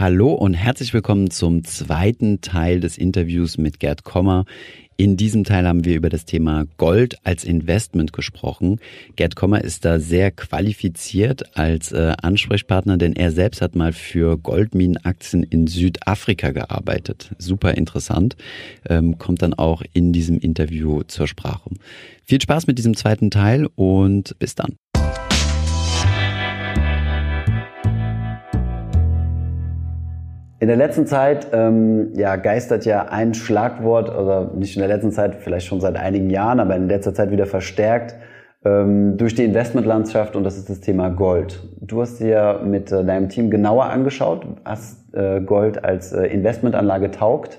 Hallo und herzlich willkommen zum zweiten Teil des Interviews mit Gerd Kommer. In diesem Teil haben wir über das Thema Gold als Investment gesprochen. Gerd Kommer ist da sehr qualifiziert als äh, Ansprechpartner, denn er selbst hat mal für Goldminenaktien in Südafrika gearbeitet. Super interessant, ähm, kommt dann auch in diesem Interview zur Sprache. Viel Spaß mit diesem zweiten Teil und bis dann. In der letzten Zeit ähm, ja, geistert ja ein Schlagwort, oder nicht in der letzten Zeit, vielleicht schon seit einigen Jahren, aber in letzter Zeit wieder verstärkt ähm, durch die Investmentlandschaft und das ist das Thema Gold. Du hast dir mit äh, deinem Team genauer angeschaut, was äh, Gold als äh, Investmentanlage taugt.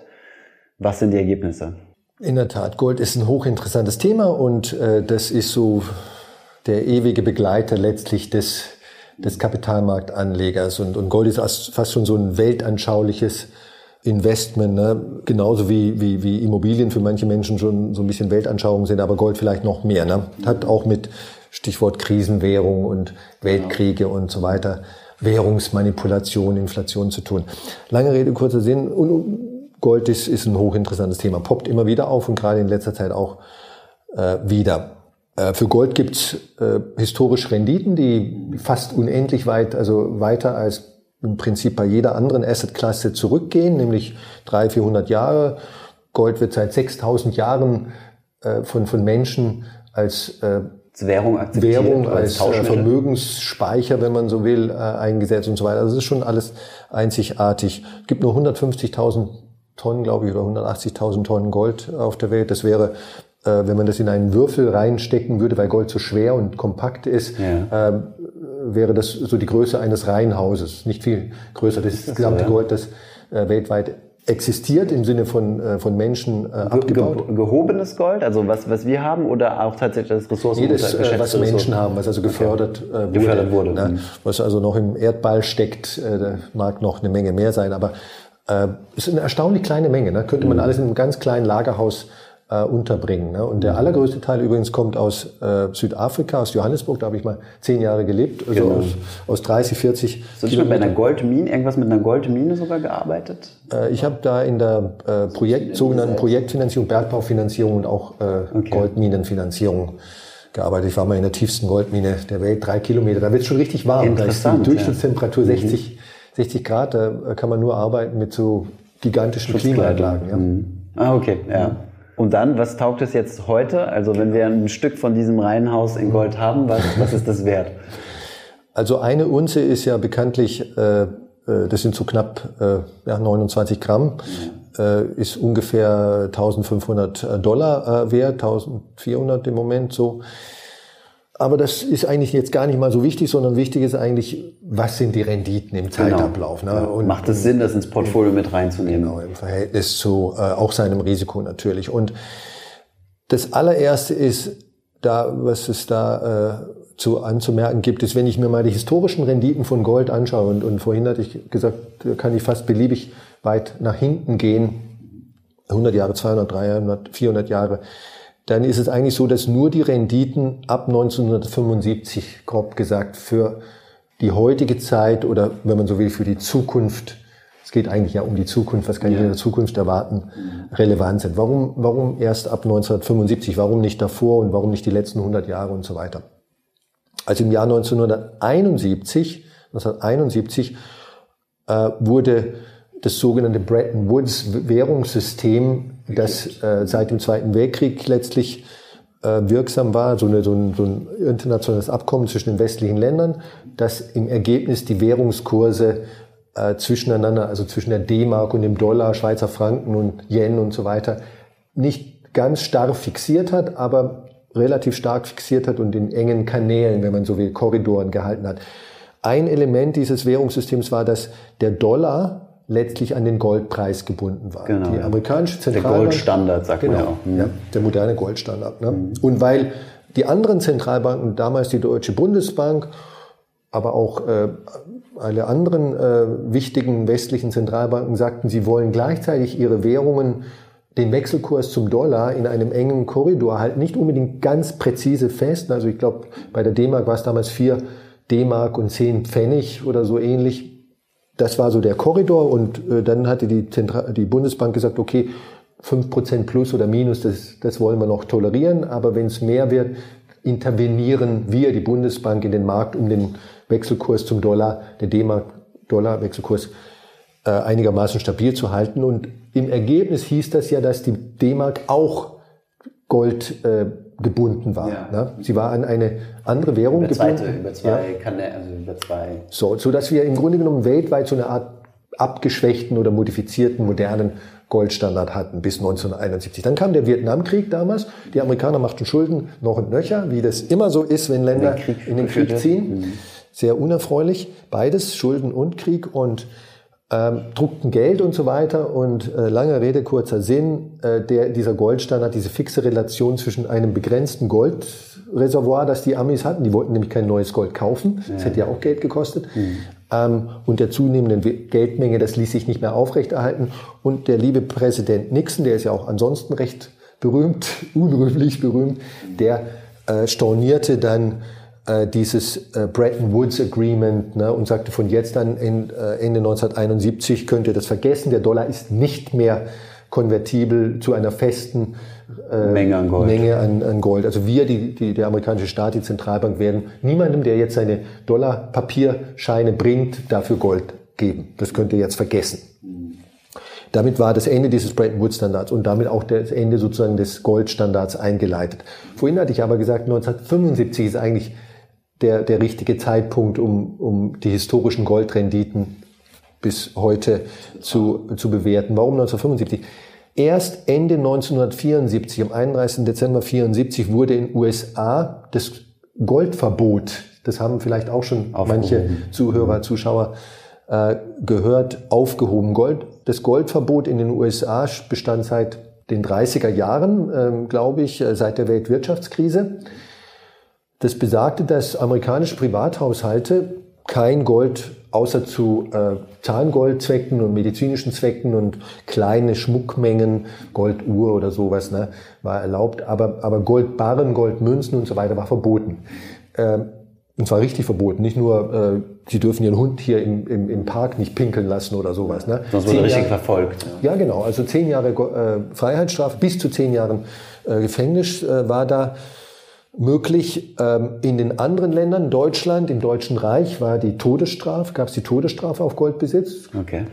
Was sind die Ergebnisse? In der Tat, Gold ist ein hochinteressantes Thema und äh, das ist so der ewige Begleiter letztlich des des Kapitalmarktanlegers. Und, und Gold ist fast schon so ein weltanschauliches Investment, ne? genauso wie, wie, wie Immobilien für manche Menschen schon so ein bisschen Weltanschauung sind, aber Gold vielleicht noch mehr. Ne? Hat auch mit Stichwort Krisenwährung und Weltkriege und so weiter, Währungsmanipulation, Inflation zu tun. Lange Rede, kurzer Sinn. Und Gold ist, ist ein hochinteressantes Thema, poppt immer wieder auf und gerade in letzter Zeit auch äh, wieder. Äh, für Gold gibt's äh, historisch Renditen, die fast unendlich weit, also weiter als im Prinzip bei jeder anderen Assetklasse zurückgehen, nämlich 300, 400 Jahre. Gold wird seit 6000 Jahren äh, von, von Menschen als äh, Währung Währung als, als äh, Vermögensspeicher, wenn man so will, äh, eingesetzt und so weiter. Also das ist schon alles einzigartig. Es gibt nur 150.000 Tonnen, glaube ich, oder 180.000 Tonnen Gold auf der Welt. Das wäre wenn man das in einen Würfel reinstecken würde, weil Gold so schwer und kompakt ist, ja. äh, wäre das so die Größe eines Reihenhauses. Nicht viel größer. Das, das gesamte so, ja. Gold, das äh, weltweit existiert im Sinne von, äh, von Menschen äh, abgebaut. Ge gehobenes Gold, also was, was wir haben oder auch tatsächlich das Ressourcen? Jedes, äh, was Menschen haben, was also gefördert okay. äh, wurde. Gefördert wurde. Ne? Mhm. Was also noch im Erdball steckt, äh, da mag noch eine Menge mehr sein, aber äh, ist eine erstaunlich kleine Menge. Ne? Könnte man mhm. alles in einem ganz kleinen Lagerhaus äh, unterbringen. Ne? Und der mhm. allergrößte Teil übrigens kommt aus äh, Südafrika, aus Johannesburg, da habe ich mal zehn Jahre gelebt, also genau. aus, aus 30, 40 Hast du schon bei einer Goldmine, irgendwas mit einer Goldmine sogar gearbeitet? Äh, ich habe da in der äh, Projekt, sogenannten Projektfinanzierung, Bergbaufinanzierung und auch äh, okay. Goldminenfinanzierung gearbeitet. Ich war mal in der tiefsten Goldmine der Welt, drei Kilometer. Da wird es schon richtig warm. Da ist die Durchschnittstemperatur ja. 60, 60 Grad. Da kann man nur arbeiten mit so gigantischen Klimaanlagen. Ja. Mhm. Ah, okay, ja. Und dann, was taugt es jetzt heute? Also wenn wir ein Stück von diesem Reihenhaus in Gold haben, was, was ist das wert? Also eine Unze ist ja bekanntlich, äh, äh das sind so knapp äh, ja, 29 Gramm, äh, ist ungefähr 1500 Dollar äh, wert, 1400 im Moment so. Aber das ist eigentlich jetzt gar nicht mal so wichtig, sondern wichtig ist eigentlich, was sind die Renditen im genau. Zeitablauf. Ne? Und, Macht es Sinn, das ins Portfolio mit reinzunehmen? Genau, im Verhältnis zu äh, auch seinem Risiko natürlich. Und das allererste ist, da, was es da äh, zu anzumerken gibt, ist, wenn ich mir mal die historischen Renditen von Gold anschaue, und, und vorhin hatte ich gesagt, da kann ich fast beliebig weit nach hinten gehen, 100 Jahre, 200, 300, 400 Jahre, dann ist es eigentlich so, dass nur die Renditen ab 1975, grob gesagt, für die heutige Zeit oder wenn man so will, für die Zukunft, es geht eigentlich ja um die Zukunft, was kann ich in der Zukunft erwarten, relevant sind. Warum, warum erst ab 1975? Warum nicht davor und warum nicht die letzten 100 Jahre und so weiter? Also im Jahr 1971, 1971 äh, wurde das sogenannte Bretton Woods Währungssystem, das äh, seit dem Zweiten Weltkrieg letztlich äh, wirksam war, so, eine, so, ein, so ein internationales Abkommen zwischen den westlichen Ländern, das im Ergebnis die Währungskurse äh, zwischeneinander, also zwischen der D-Mark und dem Dollar, Schweizer Franken und Yen und so weiter, nicht ganz starr fixiert hat, aber relativ stark fixiert hat und in engen Kanälen, wenn man so will, Korridoren gehalten hat. Ein Element dieses Währungssystems war, dass der Dollar letztlich an den Goldpreis gebunden war. Genau, die amerikanische Zentralbank. Der Goldstandard, sagt genau, man ja auch. Mhm. Ja, der moderne Goldstandard. Ne? Mhm. Und weil die anderen Zentralbanken, damals die Deutsche Bundesbank, aber auch äh, alle anderen äh, wichtigen westlichen Zentralbanken sagten, sie wollen gleichzeitig ihre Währungen, den Wechselkurs zum Dollar in einem engen Korridor halt nicht unbedingt ganz präzise fest. Also ich glaube, bei der D-Mark war es damals vier D-Mark und zehn Pfennig oder so ähnlich das war so der Korridor und äh, dann hatte die, Zentra die Bundesbank gesagt, okay, 5% plus oder minus, das, das wollen wir noch tolerieren, aber wenn es mehr wird, intervenieren wir, die Bundesbank, in den Markt, um den Wechselkurs zum Dollar, den D-Mark-Dollar-Wechselkurs äh, einigermaßen stabil zu halten. Und im Ergebnis hieß das ja, dass die D-Mark auch Gold äh, gebunden war. Ja. Ne? Sie war an eine andere Währung über gebunden. Zweite, über zwei ja. Kanäle, also über zwei. So, so dass wir im Grunde genommen weltweit so eine Art abgeschwächten oder modifizierten modernen Goldstandard hatten bis 1971. Dann kam der Vietnamkrieg damals. Die Amerikaner machten Schulden noch und nöcher, wie das immer so ist, wenn Länder in den Krieg, in den Krieg ziehen. Mhm. Sehr unerfreulich. Beides, Schulden und Krieg und ähm, druckten Geld und so weiter. Und äh, lange Rede, kurzer Sinn, äh, der, dieser Goldstandard, diese fixe Relation zwischen einem begrenzten Goldreservoir, das die Amis hatten, die wollten nämlich kein neues Gold kaufen, das hätte ja auch Geld gekostet, mhm. ähm, und der zunehmenden Geldmenge, das ließ sich nicht mehr aufrechterhalten. Und der liebe Präsident Nixon, der ist ja auch ansonsten recht berühmt, unrühmlich berühmt, der äh, stornierte dann äh, dieses äh, Bretton Woods Agreement ne, und sagte von jetzt an in, äh, Ende 1971 könnt ihr das vergessen. Der Dollar ist nicht mehr konvertibel zu einer festen äh, Menge, an Gold. Menge an, an Gold. Also wir, die, die, der amerikanische Staat, die Zentralbank, werden niemandem, der jetzt seine Dollarpapierscheine bringt, dafür Gold geben. Das könnt ihr jetzt vergessen. Damit war das Ende dieses Bretton Woods Standards und damit auch das Ende sozusagen des Goldstandards eingeleitet. Vorhin hatte ich aber gesagt, 1975 ist eigentlich der, der richtige Zeitpunkt, um, um die historischen Goldrenditen bis heute zu, zu bewerten. Warum 1975? Erst Ende 1974, am 31. Dezember 1974, wurde in USA das Goldverbot, das haben vielleicht auch schon aufgehoben. manche Zuhörer, Zuschauer äh, gehört, aufgehoben. Gold, das Goldverbot in den USA bestand seit den 30er Jahren, ähm, glaube ich, äh, seit der Weltwirtschaftskrise. Das besagte, dass amerikanische Privathaushalte kein Gold außer zu äh, Zahngoldzwecken und medizinischen Zwecken und kleine Schmuckmengen, Golduhr oder sowas, ne, war erlaubt, aber, aber Goldbarren, Goldmünzen und so weiter war verboten. Ähm, und zwar richtig verboten, nicht nur, äh, sie dürfen ihren Hund hier im, im, im Park nicht pinkeln lassen oder sowas. Ne? Das wurde richtig Jahre, verfolgt. Ja. ja. genau, also zehn Jahre äh, Freiheitsstrafe, bis zu zehn Jahren äh, Gefängnis äh, war da möglich. Ähm, in den anderen Ländern, Deutschland, im Deutschen Reich war die Todesstrafe, gab es die Todesstrafe auf Goldbesitz. Okay.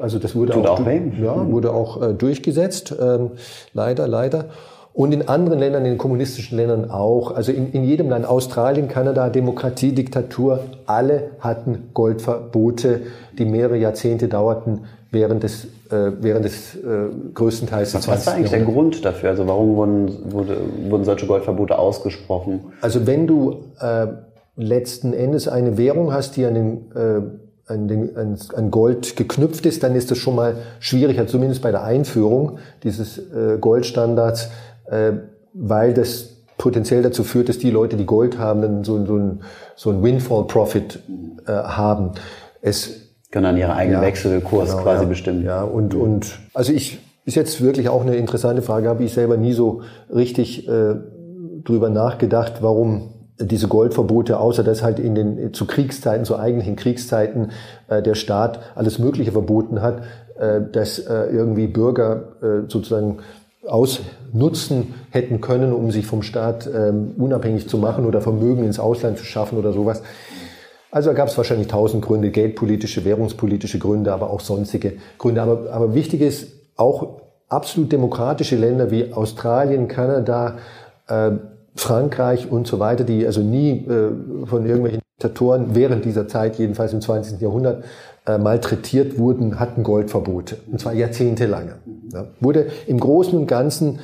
Also das wurde Tut auch, auch ja, mhm. wurde auch äh, durchgesetzt, ähm, leider, leider. Und in anderen Ländern, in den kommunistischen Ländern auch. Also in, in jedem Land, Australien, Kanada, Demokratie, Diktatur, alle hatten Goldverbote, die mehrere Jahrzehnte dauerten während des, äh, während des äh, größten Teils des 20. Was war eigentlich der Grund dafür? Also warum wurden, wurde, wurden solche Goldverbote ausgesprochen? Also wenn du äh, letzten Endes eine Währung hast, die an den äh, an, den, an, an Gold geknüpft ist, dann ist das schon mal schwieriger, zumindest bei der Einführung dieses äh, Goldstandards, äh, weil das potenziell dazu führt, dass die Leute, die Gold haben, dann so, so ein, so ein Windfall-Profit äh, haben. Es können dann ihren eigenen ja, Wechselkurs genau, quasi ja, bestimmen. Ja, und, und also ich ist jetzt wirklich auch eine interessante Frage, habe ich selber nie so richtig äh, drüber nachgedacht, warum diese Goldverbote, außer dass halt in den zu Kriegszeiten, zu eigentlichen Kriegszeiten äh, der Staat alles Mögliche verboten hat, äh, dass äh, irgendwie Bürger äh, sozusagen ausnutzen hätten können, um sich vom Staat ähm, unabhängig zu machen oder Vermögen ins Ausland zu schaffen oder sowas. Also gab es wahrscheinlich tausend Gründe, geldpolitische, währungspolitische Gründe, aber auch sonstige Gründe. Aber, aber wichtig ist, auch absolut demokratische Länder wie Australien, Kanada, äh, Frankreich und so weiter, die also nie äh, von irgendwelchen Diktatoren während dieser Zeit, jedenfalls im 20. Jahrhundert, äh, malträtiert wurden, hatten Goldverbote. Und zwar jahrzehntelange. Ja. Wurde im Großen und Ganzen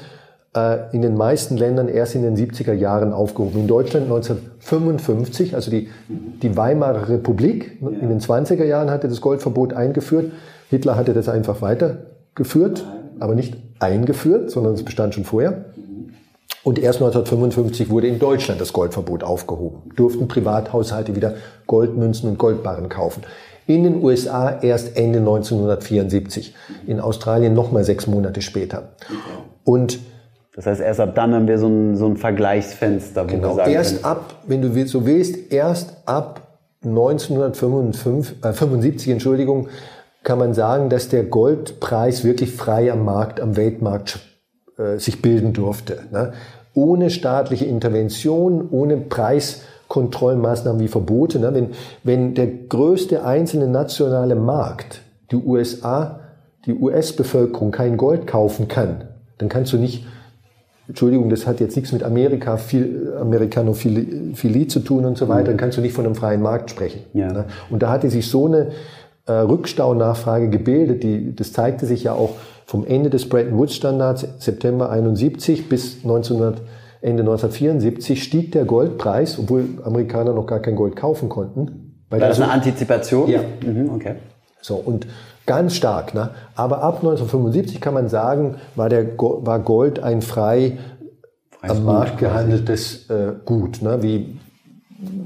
in den meisten Ländern erst in den 70er Jahren aufgehoben. In Deutschland 1955, also die, die Weimarer Republik, in den 20er Jahren hatte das Goldverbot eingeführt. Hitler hatte das einfach weitergeführt, aber nicht eingeführt, sondern es bestand schon vorher. Und erst 1955 wurde in Deutschland das Goldverbot aufgehoben. Durften Privathaushalte wieder Goldmünzen und Goldbarren kaufen. In den USA erst Ende 1974. In Australien nochmal sechs Monate später. Und das heißt, erst ab dann haben wir so ein, so ein Vergleichsfenster, wo genau, wir sagen erst können, ab, wenn du so willst, erst ab 1975, äh, Entschuldigung, kann man sagen, dass der Goldpreis wirklich frei am Markt, am Weltmarkt äh, sich bilden durfte. Ne? Ohne staatliche Intervention, ohne Preiskontrollmaßnahmen wie Verbote. Ne? Wenn, wenn der größte einzelne nationale Markt, die USA, die US-Bevölkerung kein Gold kaufen kann, dann kannst du nicht Entschuldigung, das hat jetzt nichts mit Amerika, viel, Amerikanophilie zu tun und so weiter, dann kannst du nicht von einem freien Markt sprechen. Ja. Ne? Und da hatte sich so eine äh, Rückstaunachfrage gebildet, die, das zeigte sich ja auch vom Ende des Bretton Woods Standards September 71 bis 1900, Ende 1974 stieg der Goldpreis, obwohl Amerikaner noch gar kein Gold kaufen konnten. War das eine Antizipation? Ja. Mhm, okay. So, und ganz stark. Ne? Aber ab 1975 kann man sagen, war, der, war Gold ein frei am Markt gehandeltes äh, Gut, ne? wie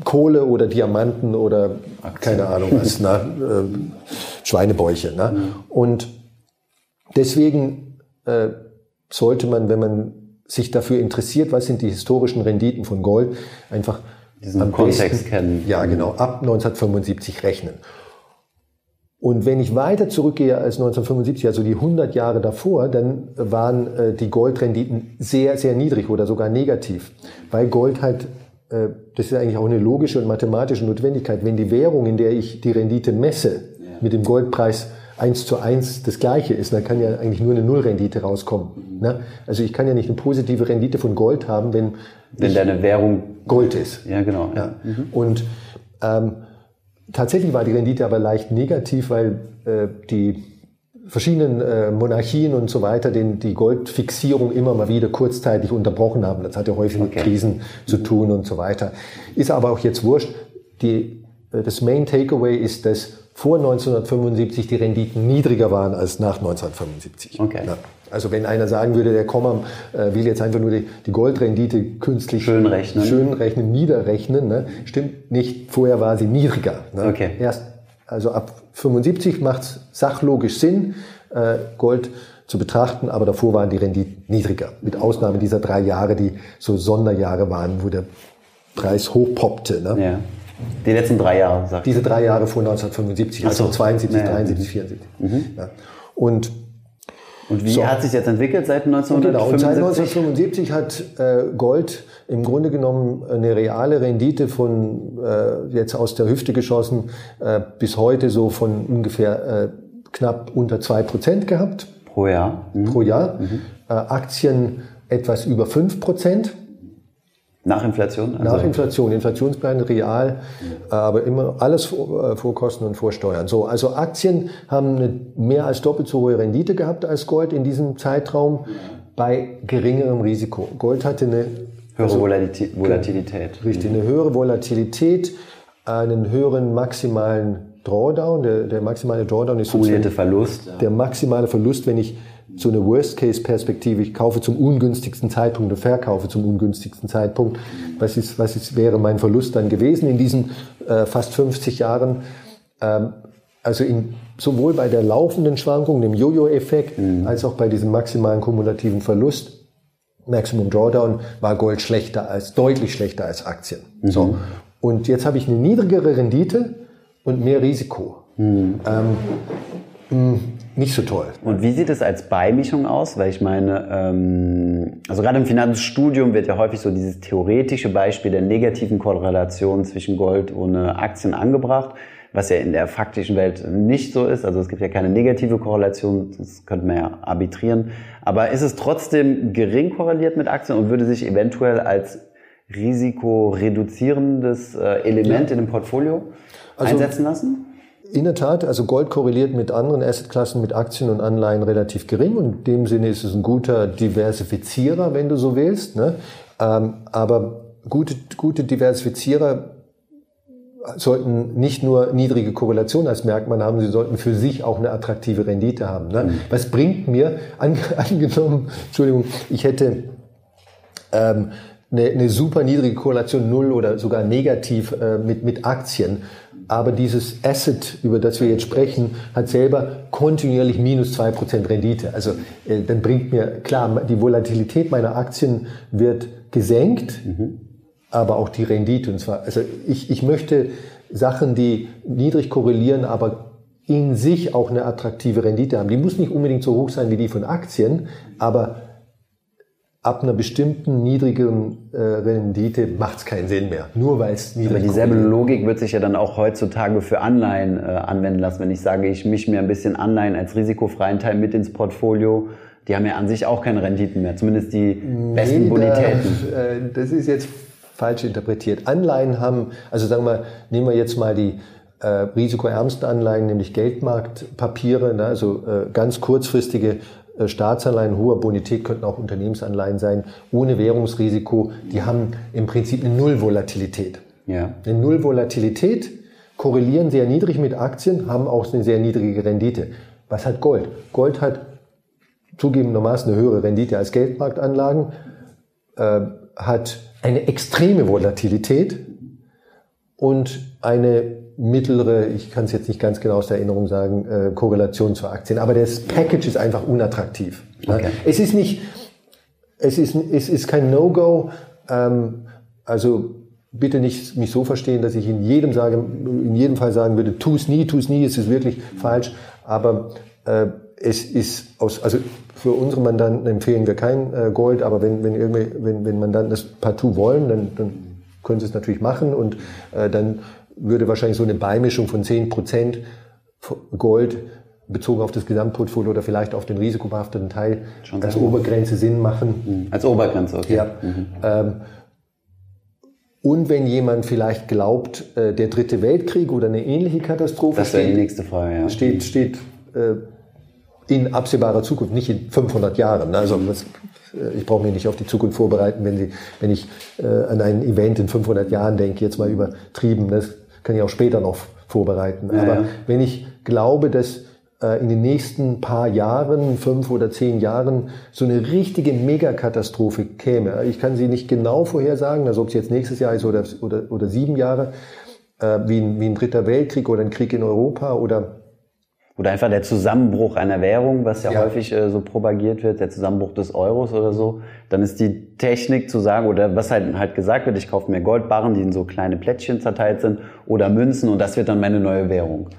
Kohle oder Diamanten oder Aktien. keine Ahnung was, ne? äh, Schweinebäuche. Ne? Mhm. Und deswegen äh, sollte man, wenn man sich dafür interessiert, was sind die historischen Renditen von Gold, einfach diesen am Kontext besten, kennen. Ja, genau, ab 1975 rechnen. Und wenn ich weiter zurückgehe als 1975, also die 100 Jahre davor, dann waren äh, die Goldrenditen sehr, sehr niedrig oder sogar negativ, weil Gold halt äh, das ist eigentlich auch eine logische und mathematische Notwendigkeit. Wenn die Währung, in der ich die Rendite messe, mit dem Goldpreis eins zu eins das gleiche ist, dann kann ja eigentlich nur eine Nullrendite rauskommen. Ne? Also ich kann ja nicht eine positive Rendite von Gold haben, wenn, wenn deine Währung Gold ist. Ja, genau. Ja. Mhm. Und ähm, tatsächlich war die Rendite aber leicht negativ, weil äh, die verschiedenen äh, Monarchien und so weiter den, die Goldfixierung immer mal wieder kurzzeitig unterbrochen haben. Das hat ja häufig okay. mit Krisen zu tun und so weiter. Ist aber auch jetzt wurscht. Die, äh, das Main Takeaway ist, dass vor 1975 die Renditen niedriger waren als nach 1975. Okay. Ja. Also wenn einer sagen würde, der Komma äh, will jetzt einfach nur die, die Goldrendite künstlich schön rechnen, schön rechnen niederrechnen, ne? stimmt nicht. Vorher war sie niedriger. Ne? Okay. Erst also ab 75 macht es sachlogisch Sinn, äh, Gold zu betrachten, aber davor waren die Renditen niedriger. Mit Ausnahme dieser drei Jahre, die so Sonderjahre waren, wo der Preis hochpoppte. Ne? Ja. Die letzten drei Jahre, sagt Diese drei Jahre vor 1975, also so. 72, naja. 73, 74. Mhm. Ja. Und und wie so. hat sich jetzt entwickelt seit 1975? Genau, seit 1975 hat äh, Gold im Grunde genommen eine reale Rendite von äh, jetzt aus der Hüfte geschossen äh, bis heute so von ungefähr äh, knapp unter zwei Prozent gehabt. Pro Jahr. Mhm. Pro Jahr. Mhm. Äh, Aktien etwas über fünf Prozent. Nach Inflation? Also Nach Inflation. Inflationsplan real, aber immer alles vor, äh, vor, Kosten und vor Steuern. So, also Aktien haben eine mehr als doppelt so hohe Rendite gehabt als Gold in diesem Zeitraum bei geringerem Risiko. Gold hatte eine höhere also, Volatilität. Richtig, eine höhere Volatilität, einen höheren maximalen Drawdown. Der, der maximale Drawdown ist Kumulierte Verlust. Der maximale Verlust, wenn ich so eine Worst-Case-Perspektive, ich kaufe zum ungünstigsten Zeitpunkt und verkaufe zum ungünstigsten Zeitpunkt. Was, ist, was ist, wäre mein Verlust dann gewesen in diesen äh, fast 50 Jahren? Ähm, also in, sowohl bei der laufenden Schwankung, dem Jojo-Effekt, mhm. als auch bei diesem maximalen kumulativen Verlust, Maximum Drawdown, war Gold schlechter als, deutlich schlechter als Aktien. Mhm. So. Und jetzt habe ich eine niedrigere Rendite und mehr Risiko. Mhm. Ähm, hm, nicht so toll. Und wie sieht es als Beimischung aus? Weil ich meine, ähm, also gerade im Finanzstudium wird ja häufig so dieses theoretische Beispiel der negativen Korrelation zwischen Gold und Aktien angebracht, was ja in der faktischen Welt nicht so ist. Also es gibt ja keine negative Korrelation, das könnte man ja arbitrieren. Aber ist es trotzdem gering korreliert mit Aktien und würde sich eventuell als risikoreduzierendes äh, Element ja. in dem Portfolio also, einsetzen lassen? In der Tat, also Gold korreliert mit anderen Assetklassen, mit Aktien und Anleihen relativ gering und in dem Sinne ist es ein guter Diversifizierer, wenn du so willst. Ne? Ähm, aber gute, gute Diversifizierer sollten nicht nur niedrige Korrelation als Merkmal haben, sie sollten für sich auch eine attraktive Rendite haben. Ne? Mhm. Was bringt mir, an, angenommen, Entschuldigung, ich hätte ähm, eine, eine super niedrige Korrelation, null oder sogar negativ äh, mit, mit Aktien aber dieses Asset, über das wir jetzt sprechen, hat selber kontinuierlich minus zwei Prozent Rendite. Also äh, dann bringt mir, klar, die Volatilität meiner Aktien wird gesenkt, mhm. aber auch die Rendite. Und zwar, also ich, ich möchte Sachen, die niedrig korrelieren, aber in sich auch eine attraktive Rendite haben. Die muss nicht unbedingt so hoch sein wie die von Aktien, aber ab einer bestimmten niedrigen äh, Rendite macht es keinen Sinn mehr. Nur weil es niedrig Aber dieselbe Logik wird sich ja dann auch heutzutage für Anleihen äh, anwenden lassen. Wenn ich sage, ich mische mir ein bisschen Anleihen als risikofreien Teil mit ins Portfolio, die haben ja an sich auch keine Renditen mehr, zumindest die besten nee, Bonitäten. Da, äh, das ist jetzt falsch interpretiert. Anleihen haben, also sagen wir, nehmen wir jetzt mal die äh, risikoärmsten Anleihen, nämlich Geldmarktpapiere, ne, also äh, ganz kurzfristige Staatsanleihen hoher Bonität könnten auch Unternehmensanleihen sein, ohne Währungsrisiko. Die haben im Prinzip eine Nullvolatilität. Ja. Eine Nullvolatilität korrelieren sehr niedrig mit Aktien, haben auch eine sehr niedrige Rendite. Was hat Gold? Gold hat zugegebenermaßen eine höhere Rendite als Geldmarktanlagen, äh, hat eine extreme Volatilität und eine mittlere, ich kann es jetzt nicht ganz genau aus der Erinnerung sagen, äh, Korrelation zu Aktien. Aber das Package ist einfach unattraktiv. Okay. Es ist nicht, es ist, es ist kein No-Go. Ähm, also bitte nicht mich so verstehen, dass ich in jedem sage, in jedem Fall sagen würde, tu es nie, tu es nie, es ist wirklich falsch. Aber äh, es ist aus, also für unsere Mandanten empfehlen wir kein äh, Gold, aber wenn, wenn, irgendwie, wenn, wenn Mandanten das partout wollen, dann, dann können sie es natürlich machen und äh, dann würde wahrscheinlich so eine Beimischung von 10 Prozent Gold bezogen auf das Gesamtportfolio oder vielleicht auf den risikobehafteten Teil Schon als Obergrenze Sinn machen. Mhm. Als Obergrenze, okay. Ja. Mhm. Ähm, und wenn jemand vielleicht glaubt, äh, der dritte Weltkrieg oder eine ähnliche Katastrophe das wäre die nächste Frage, ja. steht, steht äh, in absehbarer Zukunft, nicht in 500 Jahren. Also das, äh, ich brauche mich nicht auf die Zukunft vorbereiten, wenn, Sie, wenn ich äh, an ein Event in 500 Jahren denke, jetzt mal übertrieben. Das kann ich auch später noch vorbereiten. Ja, Aber ja. wenn ich glaube, dass äh, in den nächsten paar Jahren, fünf oder zehn Jahren, so eine richtige Megakatastrophe käme. Ich kann sie nicht genau vorhersagen, also ob es jetzt nächstes Jahr ist oder, oder, oder sieben Jahre, äh, wie, ein, wie ein dritter Weltkrieg oder ein Krieg in Europa oder oder einfach der Zusammenbruch einer Währung, was ja, ja. häufig äh, so propagiert wird, der Zusammenbruch des Euros oder so, dann ist die Technik zu sagen, oder was halt, halt gesagt wird, ich kaufe mir Goldbarren, die in so kleine Plättchen zerteilt sind, oder Münzen und das wird dann meine neue Währung.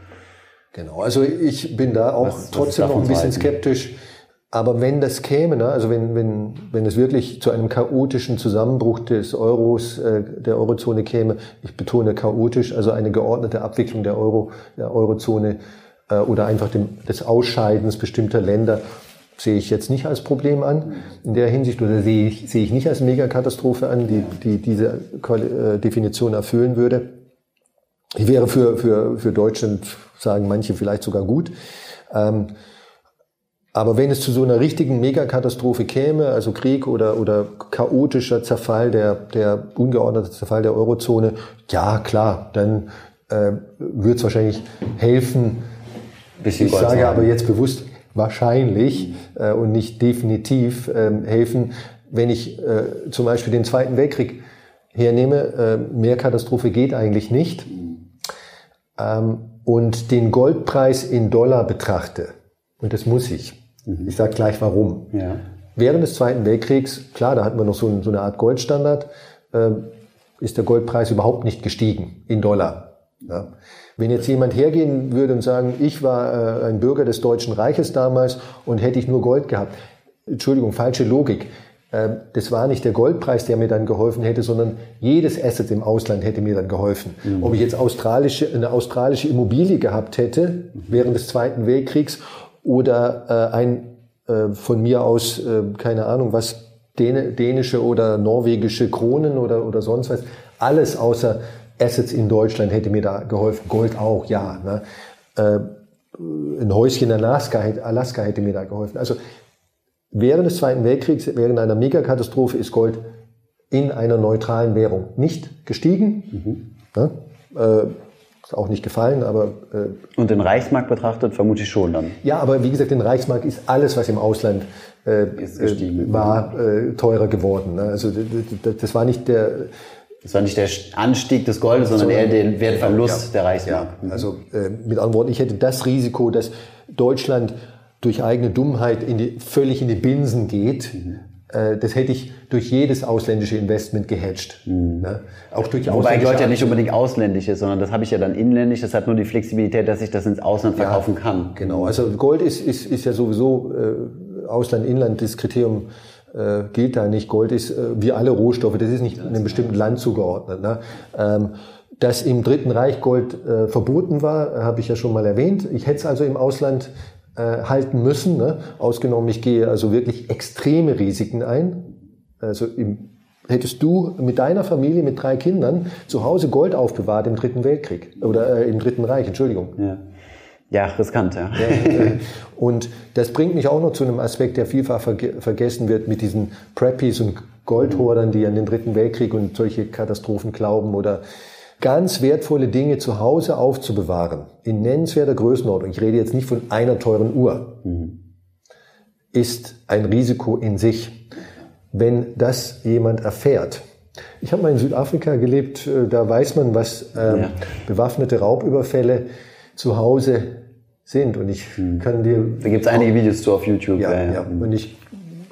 Genau, also ich bin da auch was, trotzdem was noch ein bisschen skeptisch. Aber wenn das käme, ne, also wenn, wenn, wenn es wirklich zu einem chaotischen Zusammenbruch des Euros, äh, der Eurozone käme, ich betone chaotisch, also eine geordnete Abwicklung der Euro, der Eurozone, oder einfach dem, des Ausscheidens bestimmter Länder sehe ich jetzt nicht als Problem an in der Hinsicht oder sehe ich, sehe ich nicht als Megakatastrophe an, die, die diese äh, Definition erfüllen würde. Die wäre für, für, für Deutschland, sagen manche, vielleicht sogar gut. Ähm, aber wenn es zu so einer richtigen Megakatastrophe käme, also Krieg oder, oder chaotischer Zerfall der, der ungeordnete Zerfall der Eurozone, ja klar, dann äh, würde es wahrscheinlich helfen, Bisschen ich Gold sage aber jetzt bewusst wahrscheinlich äh, und nicht definitiv äh, helfen, wenn ich äh, zum Beispiel den Zweiten Weltkrieg hernehme. Äh, mehr Katastrophe geht eigentlich nicht. Ähm, und den Goldpreis in Dollar betrachte. Und das muss ich. Mhm. Ich sage gleich warum. Ja. Während des Zweiten Weltkriegs, klar, da hatten wir noch so, so eine Art Goldstandard, äh, ist der Goldpreis überhaupt nicht gestiegen in Dollar. Ja. Wenn jetzt jemand hergehen würde und sagen, ich war äh, ein Bürger des Deutschen Reiches damals und hätte ich nur Gold gehabt, Entschuldigung, falsche Logik. Äh, das war nicht der Goldpreis, der mir dann geholfen hätte, sondern jedes Asset im Ausland hätte mir dann geholfen. Mhm. Ob ich jetzt australische, eine australische Immobilie gehabt hätte während des Zweiten Weltkriegs oder äh, ein äh, von mir aus, äh, keine Ahnung, was dänische oder norwegische Kronen oder, oder sonst was, alles außer Assets in Deutschland hätte mir da geholfen. Gold auch, ja. Ne? Äh, ein Häuschen in Alaska, Alaska hätte mir da geholfen. Also während des Zweiten Weltkriegs, während einer Megakatastrophe ist Gold in einer neutralen Währung nicht gestiegen. Mhm. Ne? Äh, ist auch nicht gefallen, aber... Äh, Und den Reichsmarkt betrachtet vermute ich schon dann. Ja, aber wie gesagt, den Reichsmarkt ist alles, was im Ausland äh, äh war, äh, teurer geworden. Ne? Also das war nicht der das war nicht der Anstieg des Goldes, sondern eher der Wertverlust ja, der Reichsmark. Ja, also äh, mit anderen Worten, ich hätte das Risiko, dass Deutschland durch eigene Dummheit in die, völlig in die Binsen geht, mhm. äh, das hätte ich durch jedes ausländische Investment gehatcht. Mhm. Ne? Auch durch Wobei Gold ja nicht unbedingt ausländisch ist, sondern das habe ich ja dann inländisch. Das hat nur die Flexibilität, dass ich das ins Ausland verkaufen ja, kann. Genau. Also Gold ist, ist, ist ja sowieso äh, Ausland, Inland, das Kriterium äh, gilt da nicht. Gold ist äh, wie alle Rohstoffe, das ist nicht einem bestimmten Land zugeordnet. Ne? Ähm, dass im Dritten Reich Gold äh, verboten war, habe ich ja schon mal erwähnt. Ich hätte es also im Ausland äh, halten müssen. Ne? Ausgenommen, ich gehe also wirklich extreme Risiken ein. Also im, hättest du mit deiner Familie, mit drei Kindern zu Hause Gold aufbewahrt im Dritten Weltkrieg oder äh, im Dritten Reich, Entschuldigung. Ja. Ja, riskant, ja. und das bringt mich auch noch zu einem Aspekt, der vielfach vergessen wird mit diesen Preppies und Goldhordern, die an den Dritten Weltkrieg und solche Katastrophen glauben oder ganz wertvolle Dinge zu Hause aufzubewahren, in nennenswerter Größenordnung, ich rede jetzt nicht von einer teuren Uhr, ist ein Risiko in sich. Wenn das jemand erfährt, ich habe mal in Südafrika gelebt, äh, da weiß man, was ähm, ja. bewaffnete Raubüberfälle zu Hause sind. Und ich mhm. kann dir. Da gibt es einige Videos zu auf YouTube. Ja, ja. ja. Und ich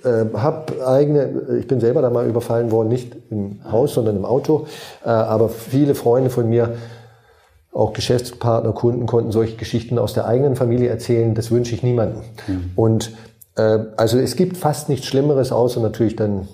äh, habe eigene, ich bin selber da mal überfallen worden, nicht im Haus, sondern im Auto. Äh, aber viele Freunde von mir, auch Geschäftspartner, Kunden konnten solche Geschichten aus der eigenen Familie erzählen. Das wünsche ich niemandem. Mhm. Und äh, also es gibt fast nichts Schlimmeres, außer natürlich dann.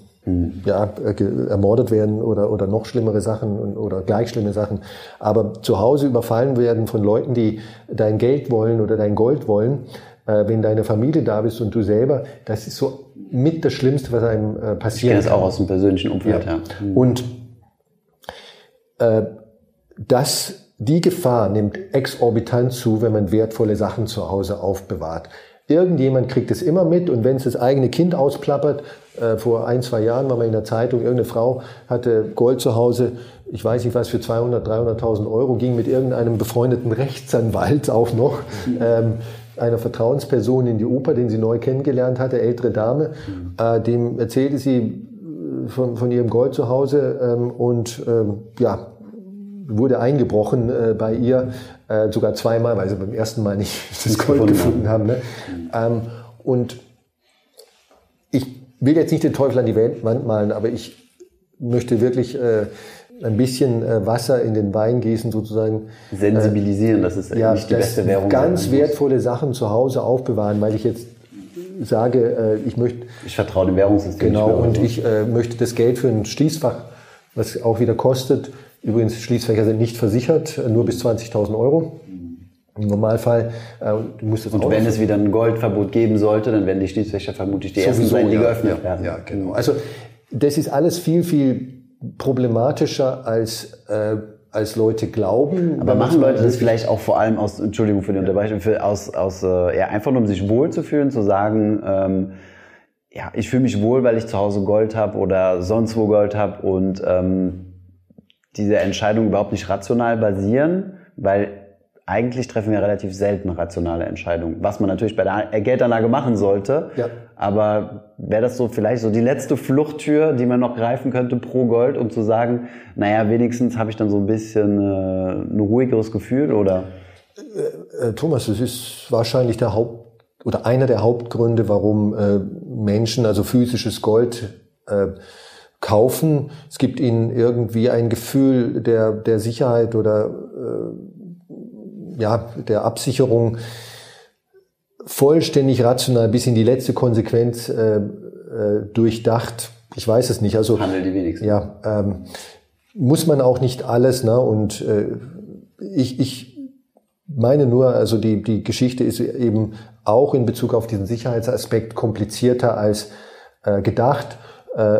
Ja, äh, ermordet werden oder, oder noch schlimmere Sachen oder gleich schlimme Sachen. Aber zu Hause überfallen werden von Leuten, die dein Geld wollen oder dein Gold wollen, äh, wenn deine Familie da bist und du selber, das ist so mit das Schlimmste, was einem äh, passieren ich kenne das auch aus dem persönlichen Umfeld, ja. ja. Mhm. Und äh, das, die Gefahr nimmt exorbitant zu, wenn man wertvolle Sachen zu Hause aufbewahrt. Irgendjemand kriegt es immer mit und wenn es das eigene Kind ausplappert, äh, vor ein, zwei Jahren war man in der Zeitung, irgendeine Frau hatte Gold zu Hause, ich weiß nicht was, für 200, 300.000 Euro, ging mit irgendeinem befreundeten Rechtsanwalt auch noch, mhm. ähm, einer Vertrauensperson in die Oper, den sie neu kennengelernt hatte, ältere Dame. Mhm. Äh, dem erzählte sie äh, von, von ihrem Gold zu Hause ähm, und ähm, ja, wurde eingebrochen äh, bei ihr, äh, sogar zweimal, weil sie beim ersten Mal nicht das Gold gefunden haben. Ne? Mhm. Ähm, und will jetzt nicht den Teufel an die Wand malen, aber ich möchte wirklich äh, ein bisschen äh, Wasser in den Wein gießen sozusagen. Sensibilisieren, das ist ja, nicht die beste Währung. Ganz wertvolle Sachen zu Hause aufbewahren, weil ich jetzt sage, äh, ich möchte... Ich vertraue dem Währungssystem. Genau, und ich äh, möchte das Geld für ein Schließfach, was auch wieder kostet, übrigens Schließfächer sind nicht versichert, nur bis 20.000 Euro. Im Normalfall, äh, du musst das Und wenn es wieder ein Goldverbot geben sollte, dann werden die Schließfächer vermutlich die ersten sein, die ja, geöffnet ja, werden. Ja, genau. Also das ist alles viel, viel problematischer als äh, als Leute glauben. Aber machen Leute das vielleicht auch vor allem aus, Entschuldigung für die Unterbrechung, für, aus, aus äh, ja, einfach nur um sich wohlzufühlen, zu sagen, ähm, ja, ich fühle mich wohl, weil ich zu Hause Gold habe oder sonst wo Gold habe und ähm, diese Entscheidungen überhaupt nicht rational basieren, weil eigentlich treffen wir relativ selten rationale Entscheidungen, was man natürlich bei der Geldanlage machen sollte. Ja. Aber wäre das so vielleicht so die letzte Fluchttür, die man noch greifen könnte pro Gold, um zu sagen, naja, wenigstens habe ich dann so ein bisschen äh, ein ruhigeres Gefühl oder? Äh, äh, Thomas, das ist wahrscheinlich der Haupt oder einer der Hauptgründe, warum äh, Menschen also physisches Gold äh, kaufen. Es gibt ihnen irgendwie ein Gefühl der, der Sicherheit oder äh, ja, der Absicherung vollständig rational bis in die letzte Konsequenz äh, äh, durchdacht. Ich weiß es nicht. Also Handel die wenigsten. Ja, ähm, muss man auch nicht alles. Ne? Und äh, ich, ich meine nur, also die, die Geschichte ist eben auch in Bezug auf diesen Sicherheitsaspekt komplizierter als äh, gedacht. Äh,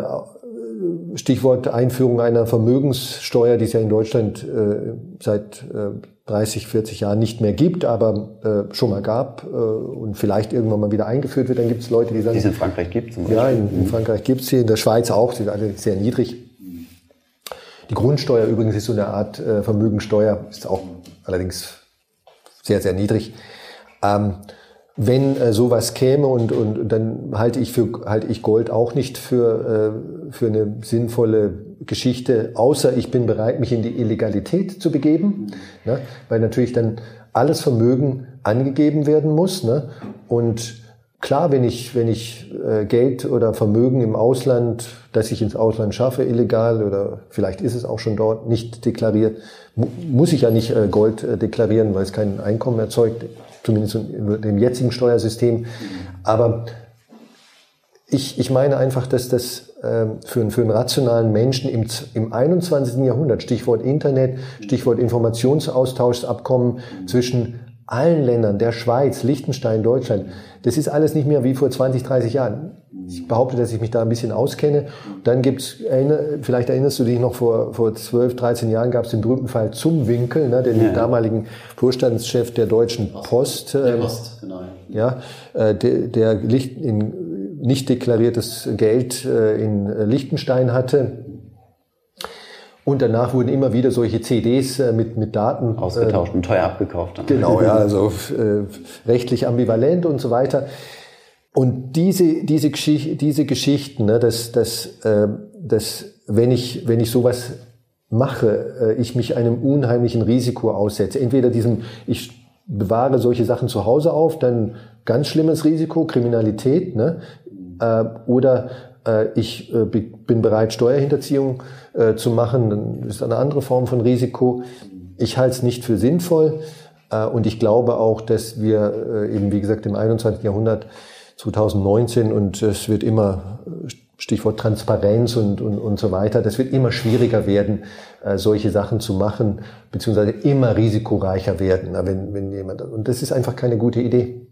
Stichwort Einführung einer Vermögenssteuer, die es ja in Deutschland äh, seit äh, 30, 40 Jahren nicht mehr gibt, aber äh, schon mal gab äh, und vielleicht irgendwann mal wieder eingeführt wird, dann gibt es Leute, die sagen... Die es in Frankreich gibt zum Beispiel. Ja, in, in Frankreich gibt es sie, in der Schweiz auch, sie sind alle sehr niedrig. Die Grundsteuer übrigens ist so eine Art äh, Vermögensteuer, ist auch allerdings sehr, sehr niedrig. Ähm, wenn äh, sowas käme und, und dann halte ich für halte ich Gold auch nicht für äh, für eine sinnvolle Geschichte, außer ich bin bereit, mich in die Illegalität zu begeben, ne? weil natürlich dann alles Vermögen angegeben werden muss ne? und klar, wenn ich, wenn ich äh, Geld oder Vermögen im Ausland, das ich ins Ausland schaffe, illegal oder vielleicht ist es auch schon dort, nicht deklariert, mu muss ich ja nicht äh, Gold äh, deklarieren, weil es kein Einkommen erzeugt, zumindest in dem jetzigen Steuersystem. Aber ich, ich meine einfach, dass das äh, für, für einen rationalen Menschen im, im 21. Jahrhundert, Stichwort Internet, Stichwort Informationsaustauschsabkommen zwischen allen Ländern, der Schweiz, Liechtenstein, Deutschland, das ist alles nicht mehr wie vor 20, 30 Jahren. Ich behaupte, dass ich mich da ein bisschen auskenne. Dann gibt's, vielleicht erinnerst du dich noch, vor, vor 12, 13 Jahren gab es den berühmten Fall zum Winkel, ne, den ja. damaligen Vorstandschef der Deutschen Post. Der Post, genau. Ja, äh, der, der in, nicht deklariertes Geld äh, in Liechtenstein hatte und danach wurden immer wieder solche CDs äh, mit, mit Daten ausgetauscht äh, und teuer abgekauft. Genau, ja, also äh, rechtlich ambivalent und so weiter. Und diese, diese, Geschichte, diese Geschichten, ne, dass, dass, äh, dass wenn, ich, wenn ich sowas mache, äh, ich mich einem unheimlichen Risiko aussetze. Entweder diesem, ich bewahre solche Sachen zu Hause auf, dann ganz schlimmes Risiko, Kriminalität, ne? äh, oder äh, ich äh, bin bereit, Steuerhinterziehung äh, zu machen, dann ist eine andere Form von Risiko. Ich halte es nicht für sinnvoll und ich glaube auch, dass wir eben, wie gesagt, im 21. Jahrhundert 2019 und es wird immer, Stichwort Transparenz und, und, und so weiter, das wird immer schwieriger werden, solche Sachen zu machen, beziehungsweise immer risikoreicher werden, wenn, wenn jemand, und das ist einfach keine gute Idee.